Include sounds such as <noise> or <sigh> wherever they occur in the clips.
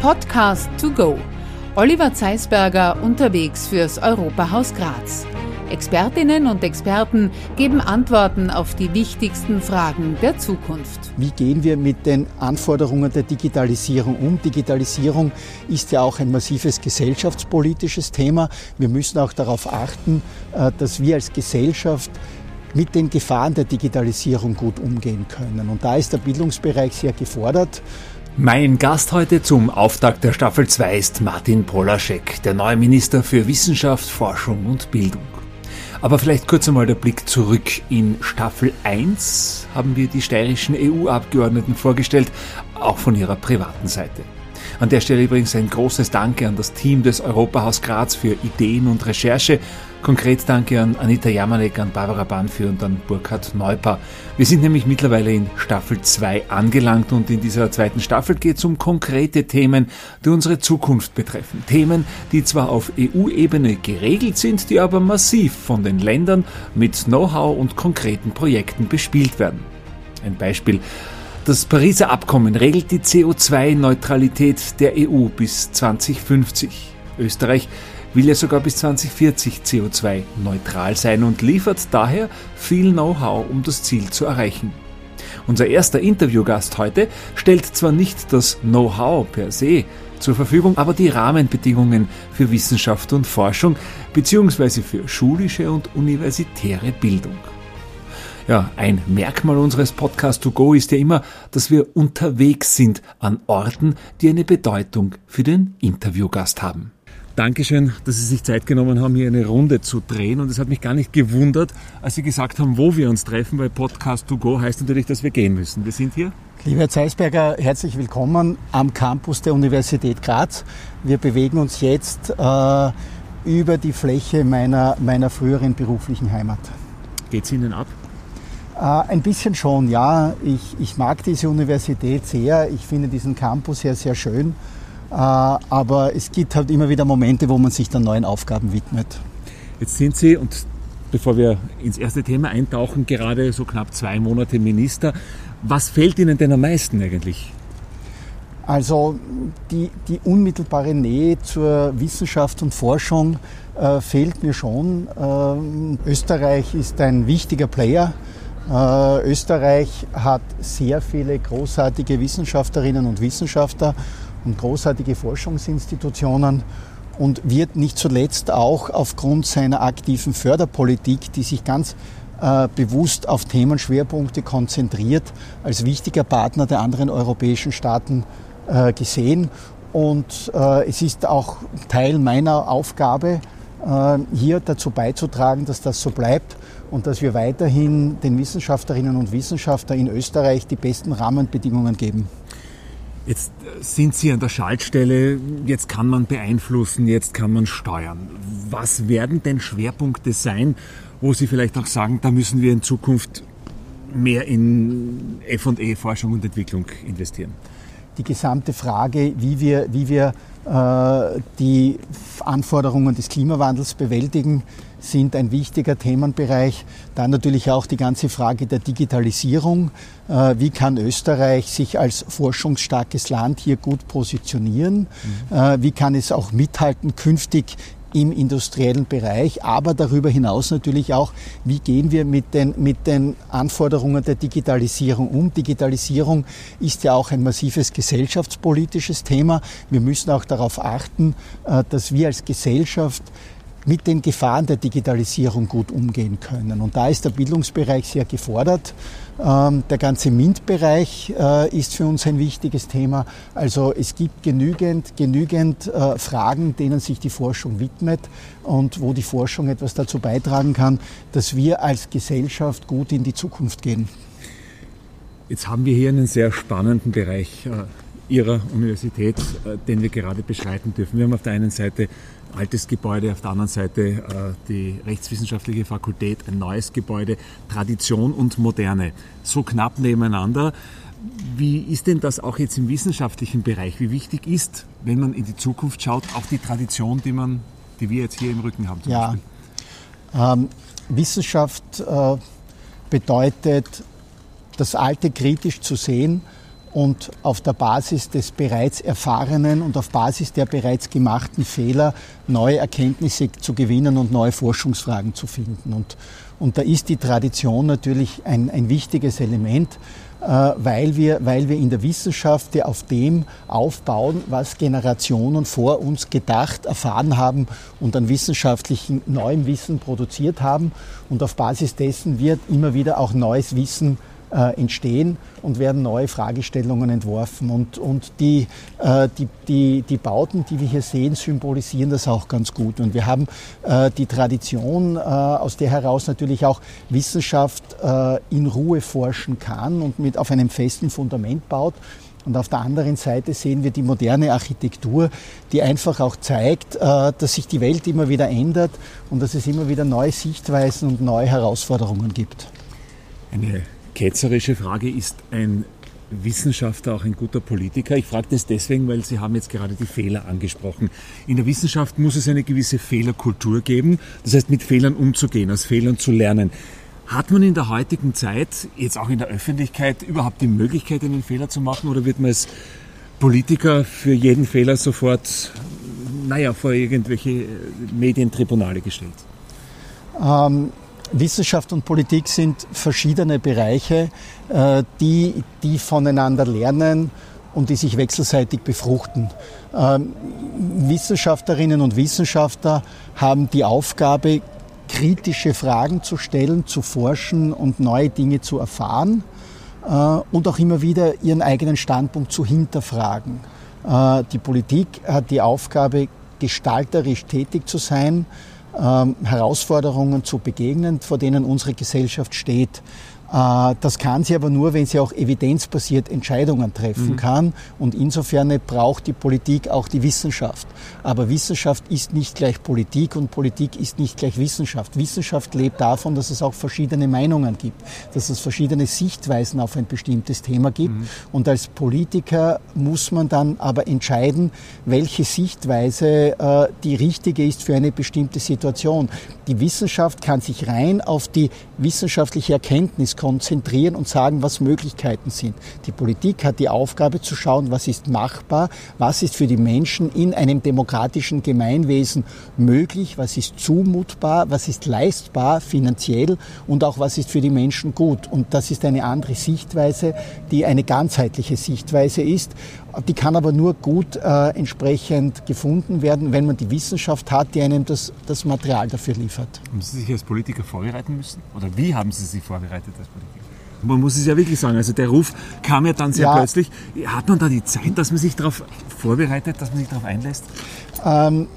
Podcast to go. Oliver Zeisberger unterwegs fürs Europahaus Graz. Expertinnen und Experten geben Antworten auf die wichtigsten Fragen der Zukunft. Wie gehen wir mit den Anforderungen der Digitalisierung um? Digitalisierung ist ja auch ein massives gesellschaftspolitisches Thema. Wir müssen auch darauf achten, äh, dass wir als Gesellschaft mit den Gefahren der Digitalisierung gut umgehen können. Und da ist der Bildungsbereich sehr gefordert. Mein Gast heute zum Auftakt der Staffel 2 ist Martin Polaschek, der neue Minister für Wissenschaft, Forschung und Bildung. Aber vielleicht kurz einmal der Blick zurück. In Staffel 1 haben wir die steirischen EU-Abgeordneten vorgestellt, auch von ihrer privaten Seite. An der Stelle übrigens ein großes Danke an das Team des Europahaus Graz für Ideen und Recherche. Konkret danke an Anita Jamanek, an Barbara Banfür und an Burkhard Neuper. Wir sind nämlich mittlerweile in Staffel 2 angelangt und in dieser zweiten Staffel geht es um konkrete Themen, die unsere Zukunft betreffen. Themen, die zwar auf EU-Ebene geregelt sind, die aber massiv von den Ländern mit Know-how und konkreten Projekten bespielt werden. Ein Beispiel das Pariser Abkommen regelt die CO2-Neutralität der EU bis 2050. Österreich will ja sogar bis 2040 CO2-neutral sein und liefert daher viel Know-how, um das Ziel zu erreichen. Unser erster Interviewgast heute stellt zwar nicht das Know-how per se zur Verfügung, aber die Rahmenbedingungen für Wissenschaft und Forschung bzw. für schulische und universitäre Bildung. Ja, ein Merkmal unseres Podcast to go ist ja immer, dass wir unterwegs sind an Orten, die eine Bedeutung für den Interviewgast haben. Dankeschön, dass Sie sich Zeit genommen haben, hier eine Runde zu drehen. Und es hat mich gar nicht gewundert, als Sie gesagt haben, wo wir uns treffen, weil Podcast to go heißt natürlich, dass wir gehen müssen. Wir sind hier. Lieber Herr Zeisberger, herzlich willkommen am Campus der Universität Graz. Wir bewegen uns jetzt äh, über die Fläche meiner, meiner früheren beruflichen Heimat. Geht es Ihnen ab? Äh, ein bisschen schon, ja. Ich, ich mag diese Universität sehr. Ich finde diesen Campus hier sehr schön. Äh, aber es gibt halt immer wieder Momente, wo man sich dann neuen Aufgaben widmet. Jetzt sind Sie, und bevor wir ins erste Thema eintauchen, gerade so knapp zwei Monate Minister. Was fällt Ihnen denn am meisten eigentlich? Also die, die unmittelbare Nähe zur Wissenschaft und Forschung äh, fehlt mir schon. Äh, Österreich ist ein wichtiger Player äh, Österreich hat sehr viele großartige Wissenschaftlerinnen und Wissenschaftler und großartige Forschungsinstitutionen und wird nicht zuletzt auch aufgrund seiner aktiven Förderpolitik, die sich ganz äh, bewusst auf Themenschwerpunkte konzentriert, als wichtiger Partner der anderen europäischen Staaten äh, gesehen. Und äh, es ist auch Teil meiner Aufgabe, äh, hier dazu beizutragen, dass das so bleibt und dass wir weiterhin den Wissenschaftlerinnen und Wissenschaftlern in Österreich die besten Rahmenbedingungen geben. Jetzt sind Sie an der Schaltstelle, jetzt kann man beeinflussen, jetzt kann man steuern. Was werden denn Schwerpunkte sein, wo Sie vielleicht auch sagen, da müssen wir in Zukunft mehr in FE, Forschung und Entwicklung investieren? Die gesamte Frage, wie wir, wie wir äh, die Anforderungen des Klimawandels bewältigen, sind ein wichtiger Themenbereich. Dann natürlich auch die ganze Frage der Digitalisierung. Äh, wie kann Österreich sich als forschungsstarkes Land hier gut positionieren? Mhm. Äh, wie kann es auch mithalten künftig im industriellen Bereich, aber darüber hinaus natürlich auch, wie gehen wir mit den, mit den Anforderungen der Digitalisierung um. Digitalisierung ist ja auch ein massives gesellschaftspolitisches Thema. Wir müssen auch darauf achten, äh, dass wir als Gesellschaft mit den Gefahren der Digitalisierung gut umgehen können. Und da ist der Bildungsbereich sehr gefordert. Ähm, der ganze MINT-Bereich äh, ist für uns ein wichtiges Thema. Also es gibt genügend, genügend äh, Fragen, denen sich die Forschung widmet und wo die Forschung etwas dazu beitragen kann, dass wir als Gesellschaft gut in die Zukunft gehen. Jetzt haben wir hier einen sehr spannenden Bereich äh, Ihrer Universität, den wir gerade beschreiten dürfen. Wir haben auf der einen Seite altes Gebäude, auf der anderen Seite äh, die Rechtswissenschaftliche Fakultät, ein neues Gebäude, Tradition und Moderne, so knapp nebeneinander. Wie ist denn das auch jetzt im wissenschaftlichen Bereich? Wie wichtig ist, wenn man in die Zukunft schaut, auch die Tradition, die, man, die wir jetzt hier im Rücken haben? ja, ähm, Wissenschaft äh, bedeutet, das Alte kritisch zu sehen und auf der Basis des bereits Erfahrenen und auf Basis der bereits gemachten Fehler neue Erkenntnisse zu gewinnen und neue Forschungsfragen zu finden. Und, und da ist die Tradition natürlich ein, ein wichtiges Element, äh, weil, wir, weil wir in der Wissenschaft ja auf dem aufbauen, was Generationen vor uns gedacht, erfahren haben und an wissenschaftlichen neuem Wissen produziert haben. Und auf Basis dessen wird immer wieder auch neues Wissen äh, entstehen und werden neue Fragestellungen entworfen. Und, und die, äh, die, die, die Bauten, die wir hier sehen, symbolisieren das auch ganz gut. Und wir haben äh, die Tradition, äh, aus der heraus natürlich auch Wissenschaft äh, in Ruhe forschen kann und mit auf einem festen Fundament baut. Und auf der anderen Seite sehen wir die moderne Architektur, die einfach auch zeigt, äh, dass sich die Welt immer wieder ändert und dass es immer wieder neue Sichtweisen und neue Herausforderungen gibt. Eine ketzerische Frage, ist ein Wissenschaftler auch ein guter Politiker? Ich frage das deswegen, weil Sie haben jetzt gerade die Fehler angesprochen. In der Wissenschaft muss es eine gewisse Fehlerkultur geben, das heißt mit Fehlern umzugehen, aus Fehlern zu lernen. Hat man in der heutigen Zeit, jetzt auch in der Öffentlichkeit, überhaupt die Möglichkeit, einen Fehler zu machen oder wird man als Politiker für jeden Fehler sofort, naja, vor irgendwelche Medientribunale gestellt? Ähm, Wissenschaft und Politik sind verschiedene Bereiche, äh, die, die voneinander lernen und die sich wechselseitig befruchten. Ähm, Wissenschaftlerinnen und Wissenschaftler haben die Aufgabe, kritische Fragen zu stellen, zu forschen und neue Dinge zu erfahren äh, und auch immer wieder ihren eigenen Standpunkt zu hinterfragen. Äh, die Politik hat die Aufgabe, gestalterisch tätig zu sein, ähm, Herausforderungen zu begegnen, vor denen unsere Gesellschaft steht. Äh, das kann sie aber nur, wenn sie auch evidenzbasiert Entscheidungen treffen mhm. kann. Und insofern braucht die Politik auch die Wissenschaft. Aber Wissenschaft ist nicht gleich Politik und Politik ist nicht gleich Wissenschaft. Wissenschaft lebt davon, dass es auch verschiedene Meinungen gibt, dass es verschiedene Sichtweisen auf ein bestimmtes Thema gibt. Mhm. Und als Politiker muss man dann aber entscheiden, welche Sichtweise äh, die richtige ist für eine bestimmte Situation. Die Wissenschaft kann sich rein auf die wissenschaftliche Erkenntnis konzentrieren und sagen, was Möglichkeiten sind. Die Politik hat die Aufgabe zu schauen, was ist machbar, was ist für die Menschen in einem demokratischen Gemeinwesen möglich, was ist zumutbar, was ist leistbar finanziell und auch was ist für die Menschen gut. Und das ist eine andere Sichtweise, die eine ganzheitliche Sichtweise ist. Die kann aber nur gut äh, entsprechend gefunden werden, wenn man die Wissenschaft hat, die einem das, das Material dafür liefert. Haben Sie sich als Politiker vorbereiten müssen? Oder wie haben Sie sich vorbereitet als Politiker? Man muss es ja wirklich sagen, also der Ruf kam ja dann sehr ja. plötzlich. Hat man da die Zeit, dass man sich darauf vorbereitet, dass man sich darauf einlässt? Ähm,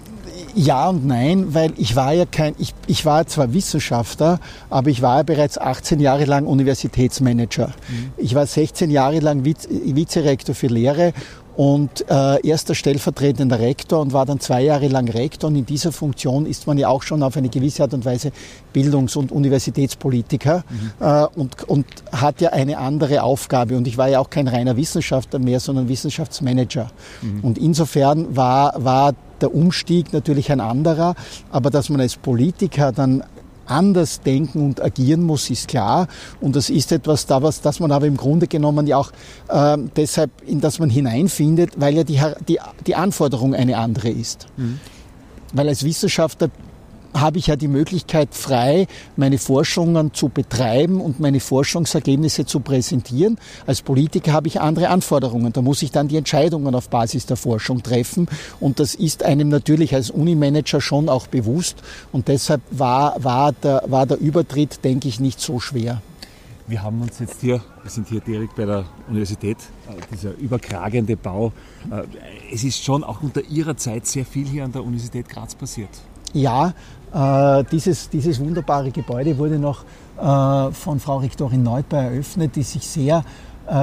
ja und nein, weil ich war ja kein, ich, ich war zwar Wissenschaftler, aber ich war ja bereits 18 Jahre lang Universitätsmanager. Mhm. Ich war 16 Jahre lang Vizerektor für Lehre und äh, erster stellvertretender Rektor und war dann zwei Jahre lang Rektor. Und in dieser Funktion ist man ja auch schon auf eine gewisse Art und Weise Bildungs- und Universitätspolitiker mhm. äh, und, und hat ja eine andere Aufgabe. Und ich war ja auch kein reiner Wissenschaftler mehr, sondern Wissenschaftsmanager. Mhm. Und insofern war, war der Umstieg natürlich ein anderer, aber dass man als Politiker dann anders denken und agieren muss, ist klar. Und das ist etwas, da was, das man aber im Grunde genommen ja auch äh, deshalb, in das man hineinfindet, weil ja die, die, die Anforderung eine andere ist. Mhm. Weil als Wissenschaftler habe ich ja die Möglichkeit, frei meine Forschungen zu betreiben und meine Forschungsergebnisse zu präsentieren. Als Politiker habe ich andere Anforderungen. Da muss ich dann die Entscheidungen auf Basis der Forschung treffen. Und das ist einem natürlich als Unimanager schon auch bewusst. Und deshalb war, war, der, war der Übertritt, denke ich, nicht so schwer. Wir haben uns jetzt hier, wir sind hier direkt bei der Universität, äh, dieser überkragende Bau. Äh, es ist schon auch unter Ihrer Zeit sehr viel hier an der Universität Graz passiert. Ja, äh, dieses, dieses wunderbare Gebäude wurde noch äh, von Frau Rektorin Neubauer eröffnet, die sich sehr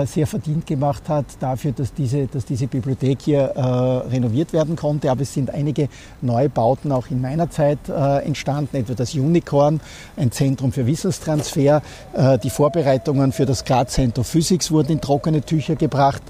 sehr verdient gemacht hat dafür, dass diese, dass diese Bibliothek hier äh, renoviert werden konnte. Aber es sind einige Neubauten auch in meiner Zeit äh, entstanden, etwa das Unicorn, ein Zentrum für Wissenstransfer. Äh, die Vorbereitungen für das Graz Center Physics wurden in trockene Tücher gebracht.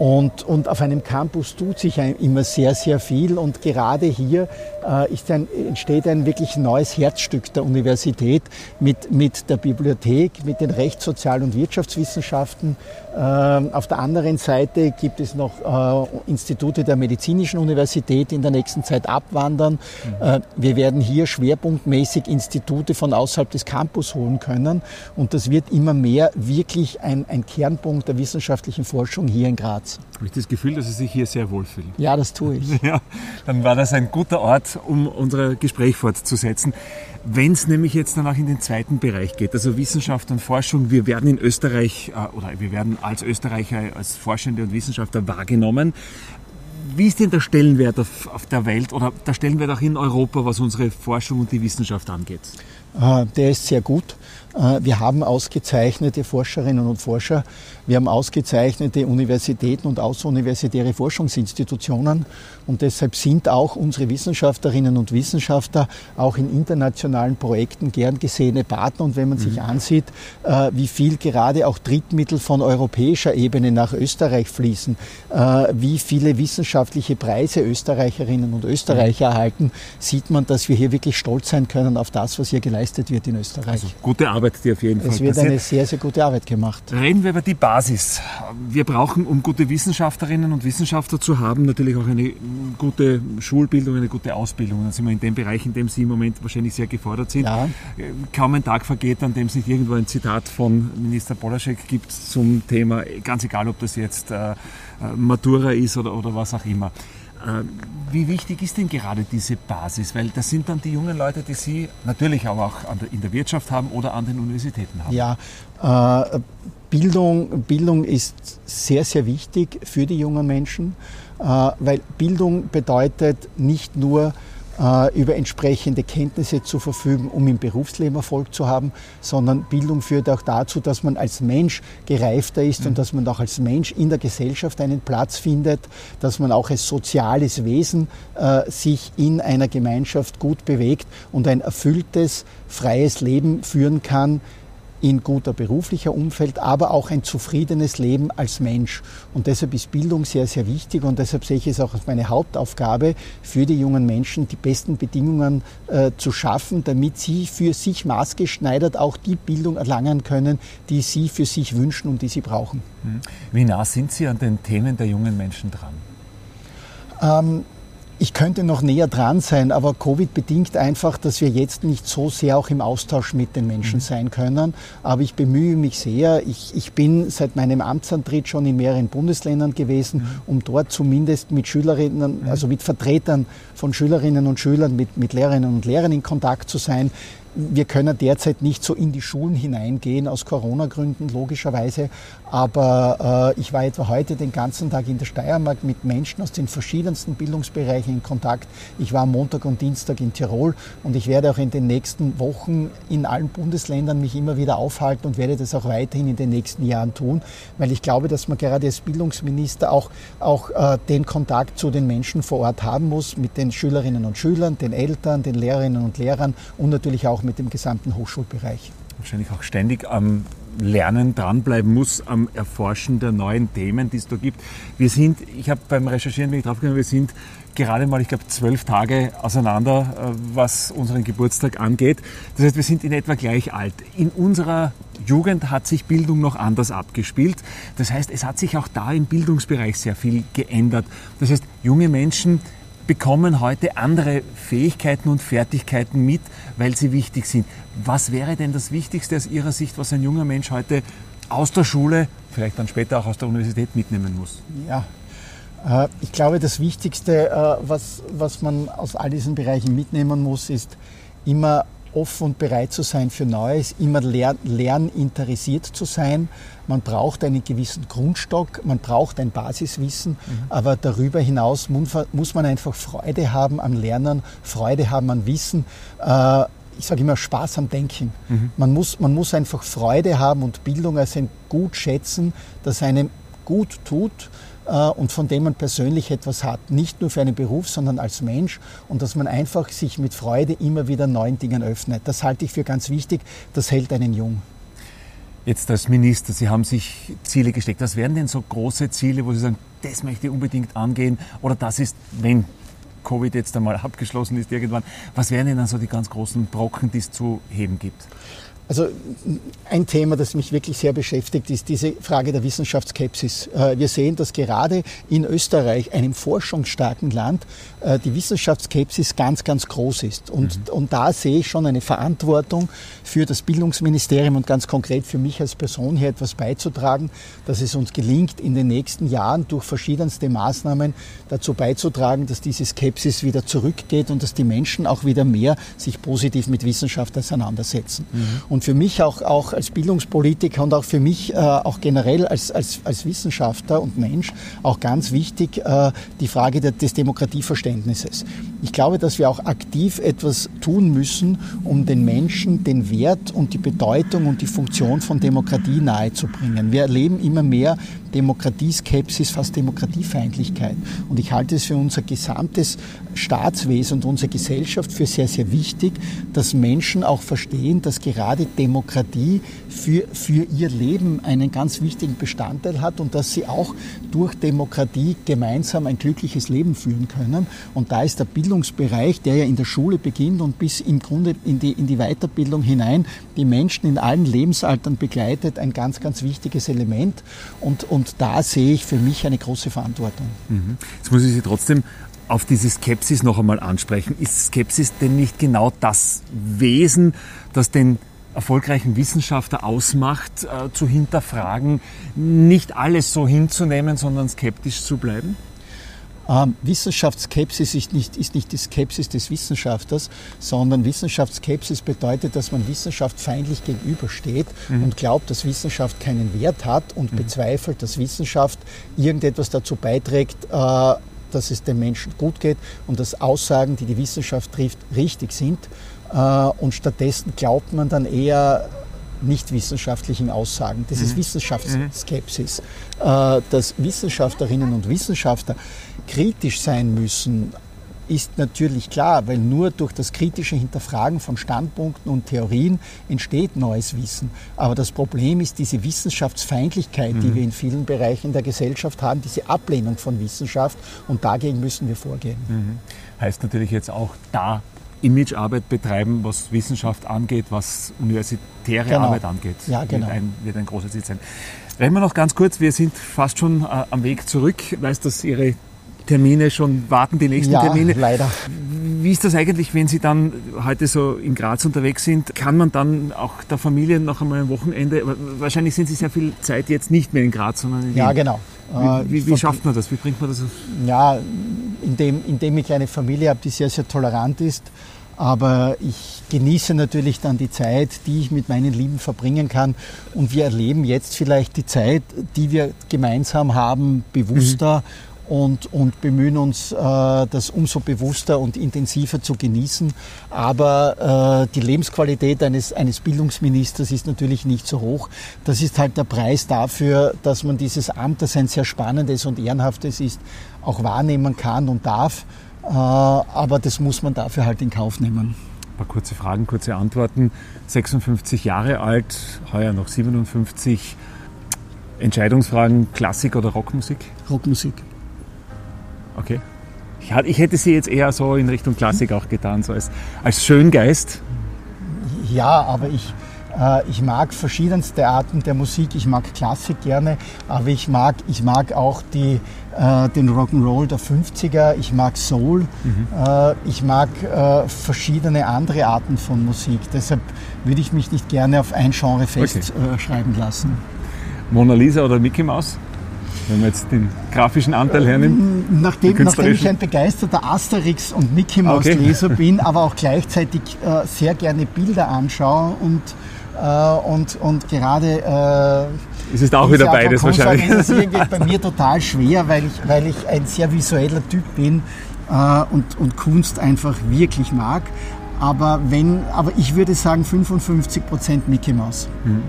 Und, und auf einem Campus tut sich immer sehr, sehr viel. Und gerade hier äh, ein, entsteht ein wirklich neues Herzstück der Universität mit, mit der Bibliothek, mit den Rechts-, Sozial- und Wirtschaftswissenschaften. Äh, auf der anderen Seite gibt es noch äh, Institute der Medizinischen Universität, die in der nächsten Zeit abwandern. Mhm. Äh, wir werden hier schwerpunktmäßig Institute von außerhalb des Campus holen können. Und das wird immer mehr wirklich ein, ein Kernpunkt der wissenschaftlichen Forschung hier in Graz. Habe ich das Gefühl, dass Sie sich hier sehr wohlfühlen? Ja, das tue ich. <laughs> Ja, dann war das ein guter Ort, um unser Gespräch fortzusetzen. Wenn es nämlich jetzt danach in den zweiten Bereich geht, also Wissenschaft und Forschung, wir werden in Österreich äh, oder wir werden als Österreicher, als Forschende und Wissenschaftler wahrgenommen. Wie ist denn der Stellenwert auf, auf, der Welt oder der Stellenwert auch in Europa, was unsere Forschung und die Wissenschaft angeht? Äh, der ist sehr gut. Äh, wir haben ausgezeichnete Forscherinnen und Forscher. Wir haben ausgezeichnete Universitäten und außeruniversitäre Forschungsinstitutionen. Und deshalb sind auch unsere Wissenschaftlerinnen und Wissenschaftler auch in internationalen Projekten gern gesehene Partner. Und wenn man sich mhm. ansieht, äh, wie viel gerade auch Drittmittel von europäischer Ebene nach Österreich fließen, äh, wie viele wissenschaftliche Preise Österreicherinnen und Österreicher mhm. erhalten, sieht man, dass wir hier wirklich stolz sein können auf das, was hier geleistet wird in Österreich. Also gute Arbeit, die auf jeden Fall Es wird passiert. eine sehr, sehr gute Arbeit gemacht. Reden wir über die Basis. Wir brauchen, um gute Wissenschaftlerinnen und Wissenschaftler zu haben, natürlich auch eine gute Schulbildung, eine gute Ausbildung. Dann sind wir in dem Bereich, in dem Sie im Moment wahrscheinlich sehr gefordert sind. Ja. Kaum ein Tag vergeht, an dem es nicht irgendwo ein Zitat von Minister Polaschek gibt zum Thema, ganz egal, ob das jetzt äh, Matura ist oder, oder was auch immer. Äh, wie wichtig ist denn gerade diese Basis? Weil das sind dann die jungen Leute, die Sie natürlich aber auch in der Wirtschaft haben oder an den Universitäten haben. Ja, äh, Bildung, Bildung ist sehr, sehr wichtig für die jungen Menschen, äh, weil Bildung bedeutet nicht nur, über entsprechende Kenntnisse zu verfügen, um im Berufsleben Erfolg zu haben, sondern Bildung führt auch dazu, dass man als Mensch gereifter ist mhm. und dass man auch als Mensch in der Gesellschaft einen Platz findet, dass man auch als soziales Wesen äh, sich in einer Gemeinschaft gut bewegt und ein erfülltes, freies Leben führen kann, in guter beruflicher Umfeld, aber auch ein zufriedenes Leben als Mensch. Und deshalb ist Bildung sehr, sehr wichtig und deshalb sehe ich es auch als meine Hauptaufgabe für die jungen Menschen, die besten Bedingungen äh, zu schaffen, damit sie für sich maßgeschneidert auch die Bildung erlangen können, die sie für sich wünschen und die sie brauchen. Hm. Wie nah sind Sie an den Themen der jungen Menschen dran? Ähm, ich könnte noch näher dran sein, aber Covid bedingt einfach, dass wir jetzt nicht so sehr auch im Austausch mit den Menschen mhm. sein können. Aber ich bemühe mich sehr. Ich, ich bin seit meinem Amtsantritt schon in mehreren Bundesländern gewesen, mhm. um dort zumindest mit Schülerinnen, mhm. also mit Vertretern von Schülerinnen und Schülern, mit, mit Lehrerinnen und Lehrern in Kontakt zu sein. Wir können derzeit nicht so in die Schulen hineingehen, aus Corona-Gründen logischerweise. Aber äh, ich war etwa heute den ganzen Tag in der Steiermark mit Menschen aus den verschiedensten Bildungsbereichen in Kontakt. Ich war Montag und Dienstag in Tirol und ich werde auch in den nächsten Wochen in allen Bundesländern mich immer wieder aufhalten und werde das auch weiterhin in den nächsten Jahren tun, weil ich glaube, dass man gerade als Bildungsminister auch, auch äh, den Kontakt zu den Menschen vor Ort haben muss, mit den Schülerinnen und Schülern, den Eltern, den Lehrerinnen und Lehrern und natürlich auch auch mit dem gesamten Hochschulbereich. Wahrscheinlich auch ständig am Lernen dranbleiben muss, am Erforschen der neuen Themen, die es da gibt. Wir sind, ich habe beim Recherchieren bin ich draufgekommen, wir sind gerade mal, ich glaube, zwölf Tage auseinander, äh, was unseren Geburtstag angeht. Das heißt, wir sind in etwa gleich alt. In unserer Jugend hat sich Bildung noch anders abgespielt. Das heißt, es hat sich auch da im Bildungsbereich sehr viel geändert. Das heißt, junge Menschen bekommen heute andere Fähigkeiten und Fertigkeiten mit, weil sie wichtig sind. Was wäre denn das Wichtigste aus Ihrer Sicht, was ein junger Mensch heute aus der Schule, vielleicht dann später auch aus der Universität mitnehmen muss? Ja, äh, ich glaube, das Wichtigste, äh, was, was man aus all diesen Bereichen mitnehmen muss, ist immer offen und bereit zu sein für Neues, immer lern, lerninteressiert zu sein. Man braucht einen gewissen Grundstock, man braucht ein Basiswissen, mhm. aber darüber hinaus muss man einfach Freude haben am Lernen, Freude haben am Wissen. Äh, ich sage immer Spaß am Denken. Mhm. Man, muss, man muss einfach Freude haben und Bildung als ein Gut schätzen, das einem gut tut und von dem man persönlich etwas hat. Nicht nur für einen Beruf, sondern als Mensch und dass man einfach sich mit Freude immer wieder neuen Dingen öffnet. Das halte ich für ganz wichtig. Das hält einen jung. Jetzt als Minister, Sie haben sich Ziele gesteckt. Was wären denn so große Ziele, wo Sie sagen, das möchte ich unbedingt angehen oder das ist, wenn Covid jetzt einmal abgeschlossen ist irgendwann, was wären denn dann so die ganz großen Brocken, die es zu heben gibt? Also ein Thema, das mich wirklich sehr beschäftigt, ist diese Frage der Wissenschaftsskepsis. Äh, wir sehen, dass gerade in Österreich, einem forschungsstarken Land, äh, die Wissenschaftsskepsis ganz, ganz groß ist. Und, mhm. und da sehe ich schon eine Verantwortung für das Bildungsministerium und ganz konkret für mich als Person hier etwas beizutragen, dass es uns gelingt, in den nächsten Jahren durch verschiedenste Maßnahmen dazu beizutragen, dass diese Skepsis wieder zurückgeht und dass die Menschen auch wieder mehr sich positiv mit Wissenschaft auseinandersetzen. Mhm. Und für mich auch, auch als Bildungspolitiker und auch für mich äh, auch generell als, als, als Wissenschaftler und Mensch auch ganz wichtig äh, die Frage der, des Demokratieverständnisses. Ich glaube, dass wir auch aktiv etwas tun müssen, um den Menschen den Wert und die Bedeutung und die Funktion von Demokratie nahezubringen. Wir erleben immer mehr Demokratieskepsis, fast Demokratiefeindlichkeit. Und ich halte es für unser gesamtes Staatswesen und unsere Gesellschaft für sehr, sehr wichtig, dass Menschen auch verstehen, dass gerade Demokratie für, für ihr Leben einen ganz wichtigen Bestandteil hat und dass sie auch durch Demokratie gemeinsam ein glückliches Leben führen können. Und da ist der Bildungsbereich, der ja in der Schule beginnt und bis im Grunde in die, in die Weiterbildung hinein die Menschen in allen Lebensaltern begleitet, ein ganz, ganz wichtiges Element. Und, und da sehe ich für mich eine große Verantwortung. Mhm. Jetzt muss ich Sie trotzdem auf diese Skepsis noch einmal ansprechen. Ist Skepsis denn nicht genau das Wesen, das den erfolgreichen Wissenschaftler ausmacht, äh, zu hinterfragen, nicht alles so hinzunehmen, sondern skeptisch zu bleiben? Ähm, Wissenschaftsskepsis ist nicht, ist nicht die Skepsis des Wissenschaftlers, sondern Wissenschaftsskepsis bedeutet, dass man Wissenschaft feindlich gegenübersteht mhm. und glaubt, dass Wissenschaft keinen Wert hat und mhm. bezweifelt, dass Wissenschaft irgendetwas dazu beiträgt, äh, dass es den Menschen gut geht und dass Aussagen, die die Wissenschaft trifft, richtig sind. Äh, und stattdessen glaubt man dann eher nicht wissenschaftlichen Aussagen. Das mhm. ist Wissenschaftsskepsis. Mhm. Dass Wissenschaftlerinnen und Wissenschaftler kritisch sein müssen, ist natürlich klar, weil nur durch das kritische Hinterfragen von Standpunkten und Theorien entsteht neues Wissen. Aber das Problem ist diese Wissenschaftsfeindlichkeit, mhm. die wir in vielen Bereichen der Gesellschaft haben, diese Ablehnung von Wissenschaft und dagegen müssen wir vorgehen. Mhm. Heißt natürlich jetzt auch da Imagearbeit betreiben, was Wissenschaft angeht, was universitäre genau. Arbeit angeht. Ja, genau. Wird ein, wird ein großes Ziel sein. Reden wir noch ganz kurz, wir sind fast schon äh, am Weg zurück. Ich weiß, dass Ihre Termine schon warten, die nächsten ja, Termine. leider. Wie ist das eigentlich, wenn Sie dann heute so in Graz unterwegs sind? Kann man dann auch der Familie noch einmal ein Wochenende, wahrscheinlich sind Sie sehr viel Zeit jetzt nicht mehr in Graz, sondern in Ja, Wien. genau. Wie, wie, wie, schafft man das? Wie bringt man das auf? Ja, indem, indem ich eine Familie habe, die sehr, sehr tolerant ist. Aber ich genieße natürlich dann die Zeit, die ich mit meinen Lieben verbringen kann. Und wir erleben jetzt vielleicht die Zeit, die wir gemeinsam haben, bewusster. Mhm und, und bemühen uns, äh, das umso bewusster und intensiver zu genießen. Aber äh, die Lebensqualität eines, eines Bildungsministers ist natürlich nicht so hoch. Das ist halt der Preis dafür, dass man dieses Amt, das ein sehr spannendes und ehrenhaftes ist, auch wahrnehmen kann und darf. Äh, aber das muss man dafür halt in Kauf nehmen. Ein paar kurze Fragen, kurze Antworten. 56 Jahre alt, heuer noch 57. Entscheidungsfragen, Klassik oder Rockmusik? Rockmusik. Okay. Ich, hätte sie jetzt eher so in Richtung Klassik auch getan, so als, als Schöngeist. Ja, aber ich, äh, ich mag verschiedenste Arten der Musik. Ich mag Klassik gerne, aber ich mag, ich mag auch die, äh, den Rock'n'Roll der 50er. Ich mag Soul. Mhm. Äh, ich mag äh, verschiedene andere Arten von Musik. Deshalb würde ich mich nicht gerne auf ein Genre festschreiben okay. lassen. Mona Lisa oder Mickey Mouse? Wenn man jetzt den grafischen Anteil hernimmt? Nachdem, nachdem ich ein begeisterter Asterix- und Mickey Mouse-Leser okay. <laughs> bin, aber auch gleichzeitig äh, sehr gerne Bilder anschaue und, äh, und, und gerade. Äh, es ist auch wieder beides wahrscheinlich. Ist es irgendwie <laughs> bei mir total schwer, weil ich, weil ich ein sehr visueller Typ bin äh, und, und Kunst einfach wirklich mag. Aber, wenn, aber ich würde sagen 55% Mickey Mouse. Mhm.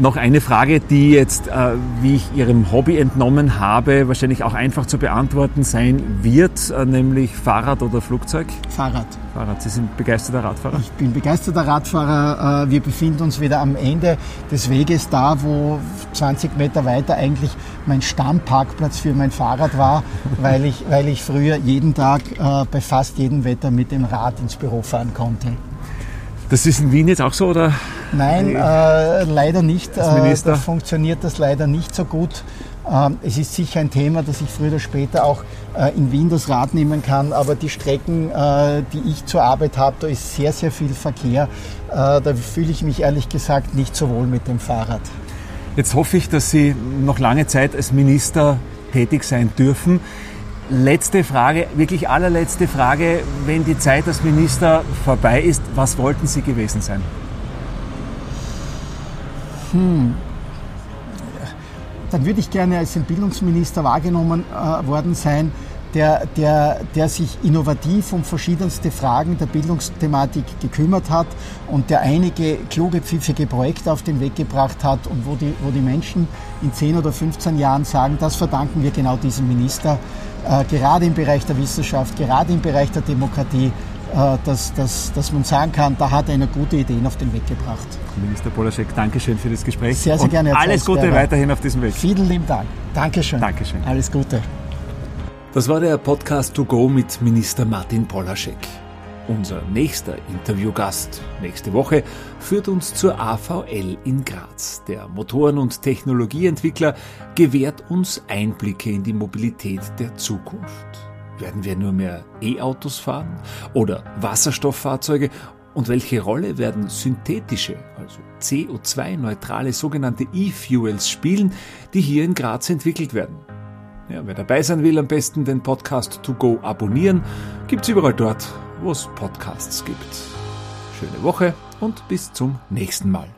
Noch eine Frage, die jetzt, äh, wie ich Ihrem Hobby entnommen habe, wahrscheinlich auch einfach zu beantworten sein wird, äh, nämlich Fahrrad oder Flugzeug? Fahrrad. Fahrrad. Sie sind begeisterter Radfahrer? Ich bin begeisterter Radfahrer. Äh, wir befinden uns wieder am Ende des Weges da, wo 20 Meter weiter eigentlich mein Stammparkplatz für mein Fahrrad war, <laughs> weil ich, weil ich früher jeden Tag äh, bei fast jedem Wetter mit dem Rad ins Büro fahren konnte. Das ist in Wien jetzt auch so, oder? Nein, äh, leider nicht. Äh, da funktioniert das leider nicht so gut. Ähm, es ist sicher ein Thema, dass ich früher oder später auch äh, in Wien das Rad nehmen kann, aber die Strecken, äh, die ich zur Arbeit habe, da ist sehr, sehr viel Verkehr. Da fühle ich mich ehrlich gesagt nicht so wohl mit dem Fahrrad. Jetzt hoffe ich, dass Sie noch lange Zeit als Minister tätig sein dürfen. Letzte Frage, wirklich allerletzte Frage. Wenn die Zeit als Minister vorbei ist, was wollten Sie gewesen sein? Hm. Dann würde ich gerne als ein Bildungsminister wahrgenommen äh, worden sein, der, der, der sich innovativ um verschiedenste Fragen der Bildungsthematik gekümmert hat und der einige kluge, pfiffige Projekte auf den Weg gebracht hat und wo die, wo die Menschen in 10 oder 15 Jahren sagen, das verdanken wir genau diesem Minister, äh, gerade im Bereich der Wissenschaft, gerade im Bereich der Demokratie, dass, dass, dass man sagen kann, da hat er eine gute Ideen auf den Weg gebracht. Minister Polaschek, Dankeschön für das Gespräch. Sehr, sehr gerne. alles Gute weiterhin auf diesem Weg. Vielen lieben Dank. Dankeschön. Dankeschön. Alles Gute. Das war der Podcast To Go mit Minister Martin Polaschek. Unser nächster Interviewgast nächste Woche führt uns zur AVL in Graz. Der Motoren- und Technologieentwickler gewährt uns Einblicke in die Mobilität der Zukunft. Werden wir nur mehr E-Autos fahren oder Wasserstofffahrzeuge? Und welche Rolle werden synthetische, also CO2-neutrale sogenannte E-Fuels spielen, die hier in Graz entwickelt werden? Ja, wer dabei sein will, am besten den Podcast To Go abonnieren. Gibt's überall dort, wo es Podcasts gibt. Schöne Woche und bis zum nächsten Mal.